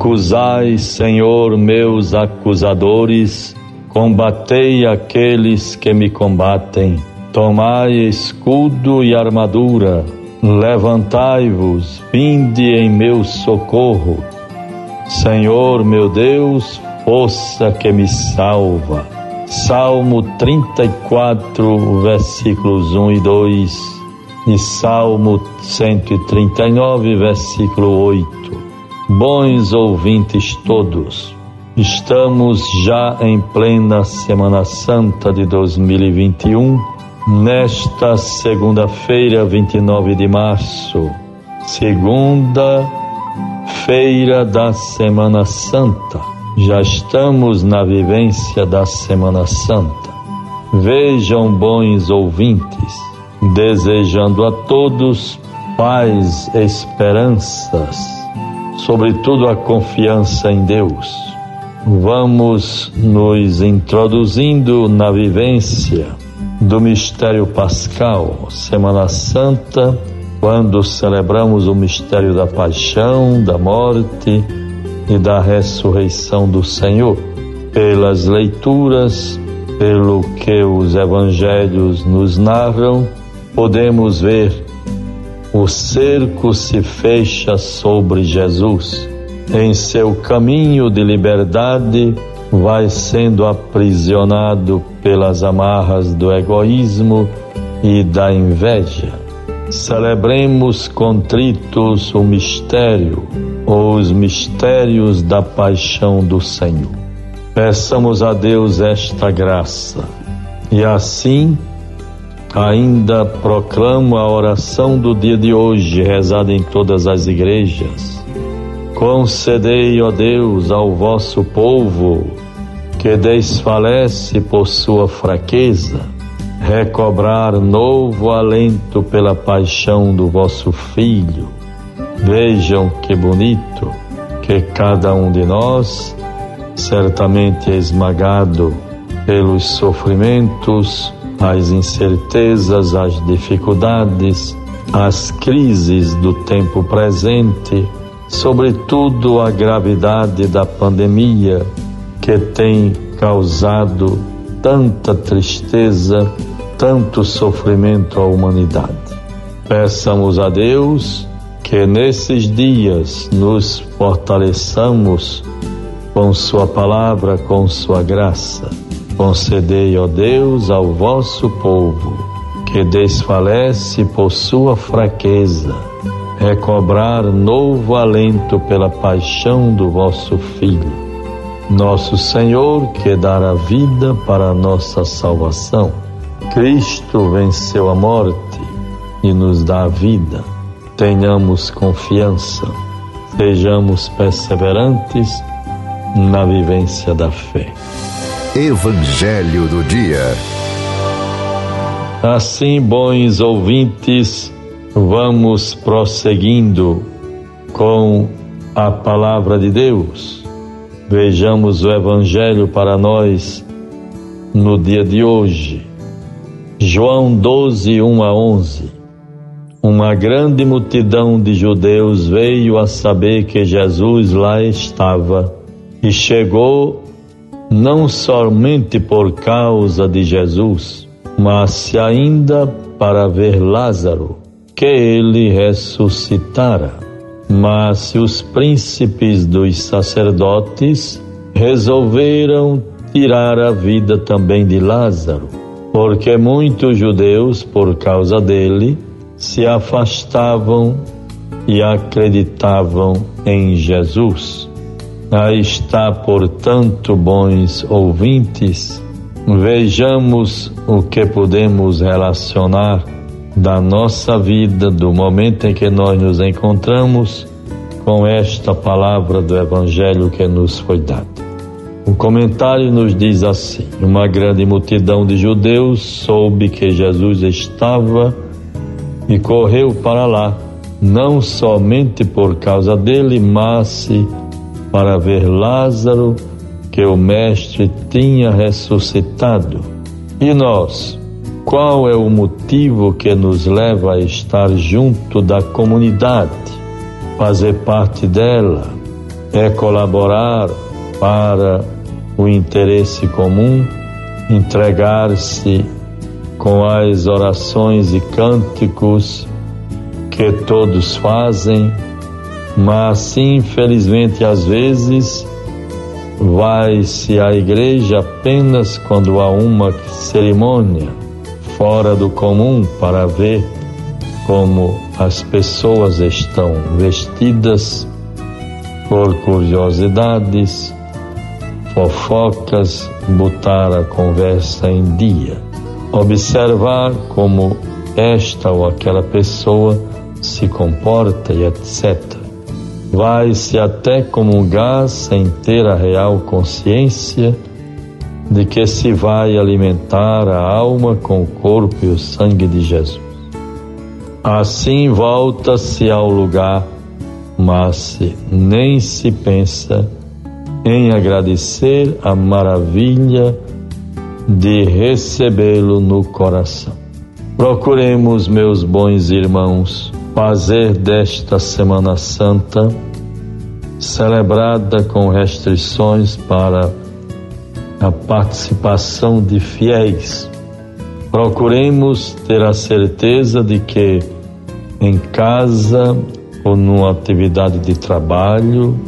Acusai, Senhor, meus acusadores, combatei aqueles que me combatem. Tomai escudo e armadura, levantai-vos, vinde em meu socorro. Senhor, meu Deus, força que me salva. Salmo 34, versículos 1 e 2 e Salmo 139, versículo 8. Bons ouvintes todos, estamos já em plena Semana Santa de 2021, nesta segunda-feira, 29 de março, segunda-feira da Semana Santa. Já estamos na vivência da Semana Santa. Vejam, bons ouvintes, desejando a todos paz, esperanças sobretudo a confiança em Deus. Vamos nos introduzindo na vivência do mistério pascal, Semana Santa, quando celebramos o mistério da paixão, da morte e da ressurreição do Senhor. Pelas leituras, pelo que os evangelhos nos narram, podemos ver o cerco se fecha sobre Jesus. Em seu caminho de liberdade, vai sendo aprisionado pelas amarras do egoísmo e da inveja. Celebremos contritos o mistério ou os mistérios da paixão do Senhor. Peçamos a Deus esta graça e assim Ainda proclamo a oração do dia de hoje, rezada em todas as igrejas. Concedei, ó Deus, ao vosso povo que desfalece por sua fraqueza, recobrar novo alento pela paixão do vosso Filho. Vejam que bonito que cada um de nós, certamente esmagado pelos sofrimentos, as incertezas, as dificuldades, as crises do tempo presente, sobretudo a gravidade da pandemia que tem causado tanta tristeza, tanto sofrimento à humanidade. Peçamos a Deus que nesses dias nos fortaleçamos com Sua palavra, com Sua graça Concedei, ó Deus, ao vosso povo, que desfalece por sua fraqueza, recobrar novo alento pela paixão do vosso Filho, nosso Senhor, que dará vida para a nossa salvação. Cristo venceu a morte e nos dá a vida. Tenhamos confiança, sejamos perseverantes na vivência da fé. Evangelho do Dia. Assim, bons ouvintes, vamos prosseguindo com a palavra de Deus. Vejamos o Evangelho para nós no dia de hoje. João 12, 1 a 11. Uma grande multidão de judeus veio a saber que Jesus lá estava e chegou não somente por causa de Jesus, mas ainda para ver Lázaro, que ele ressuscitara. Mas os príncipes dos sacerdotes resolveram tirar a vida também de Lázaro, porque muitos judeus, por causa dele, se afastavam e acreditavam em Jesus. Aí está, portanto, bons ouvintes, vejamos o que podemos relacionar da nossa vida, do momento em que nós nos encontramos, com esta palavra do Evangelho que nos foi dada. O comentário nos diz assim: Uma grande multidão de judeus soube que Jesus estava e correu para lá, não somente por causa dele, mas para ver Lázaro, que o Mestre tinha ressuscitado. E nós, qual é o motivo que nos leva a estar junto da comunidade, fazer parte dela, é colaborar para o interesse comum, entregar-se com as orações e cânticos que todos fazem, mas infelizmente às vezes vai-se à igreja apenas quando há uma cerimônia fora do comum para ver como as pessoas estão vestidas por curiosidades, fofocas, botar a conversa em dia, observar como esta ou aquela pessoa se comporta e etc vai-se até comungar sem ter a real consciência de que se vai alimentar a alma com o corpo e o sangue de Jesus. Assim volta-se ao lugar, mas nem se pensa em agradecer a maravilha de recebê-lo no coração. Procuremos, meus bons irmãos, fazer desta Semana Santa, celebrada com restrições para a participação de fiéis, procuremos ter a certeza de que em casa ou numa atividade de trabalho,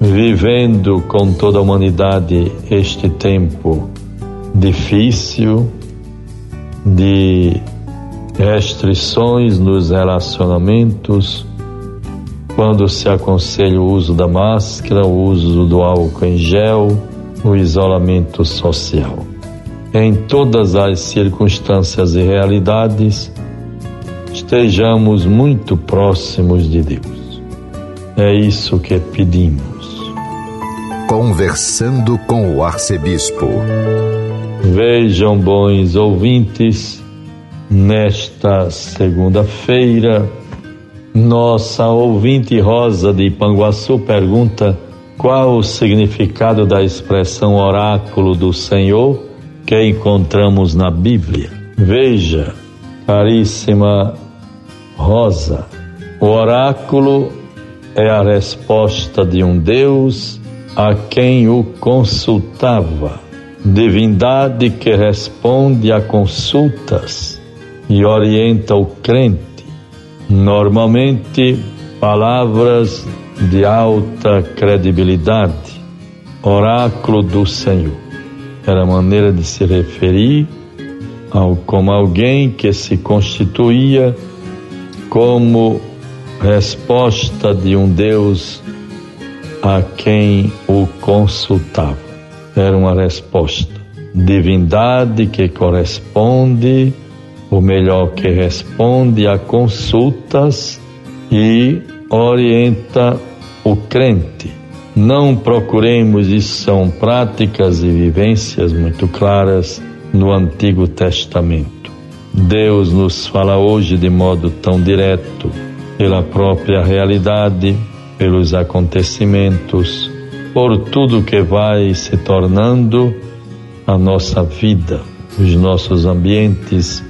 vivendo com toda a humanidade este tempo difícil de restrições nos relacionamentos, quando se aconselha o uso da máscara, o uso do álcool em gel, o isolamento social. Em todas as circunstâncias e realidades, estejamos muito próximos de Deus. É isso que pedimos. Conversando com o arcebispo. Vejam, bons ouvintes, Nesta segunda-feira, nossa ouvinte Rosa de Ipanguaçu pergunta qual o significado da expressão oráculo do Senhor que encontramos na Bíblia. Veja, caríssima Rosa, o oráculo é a resposta de um Deus a quem o consultava, divindade que responde a consultas e orienta o crente. Normalmente, palavras de alta credibilidade, oráculo do Senhor. Era a maneira de se referir ao, como alguém que se constituía como resposta de um Deus a quem o consultava. Era uma resposta. Divindade que corresponde ou melhor, que responde a consultas e orienta o crente. Não procuremos, isso são práticas e vivências muito claras no Antigo Testamento. Deus nos fala hoje de modo tão direto, pela própria realidade, pelos acontecimentos, por tudo que vai se tornando a nossa vida, os nossos ambientes,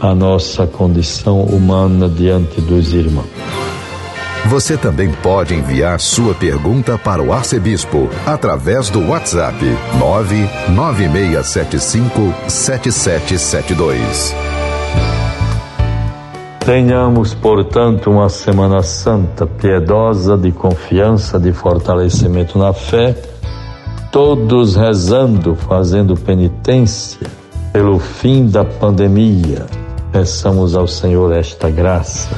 a nossa condição humana diante dos irmãos. Você também pode enviar sua pergunta para o arcebispo através do WhatsApp 996757772. Tenhamos, portanto, uma Semana Santa piedosa, de confiança, de fortalecimento na fé, todos rezando, fazendo penitência pelo fim da pandemia Peçamos ao Senhor esta graça.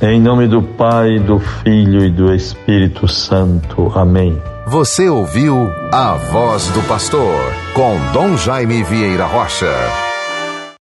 Em nome do Pai, do Filho e do Espírito Santo. Amém. Você ouviu a voz do pastor com Dom Jaime Vieira Rocha.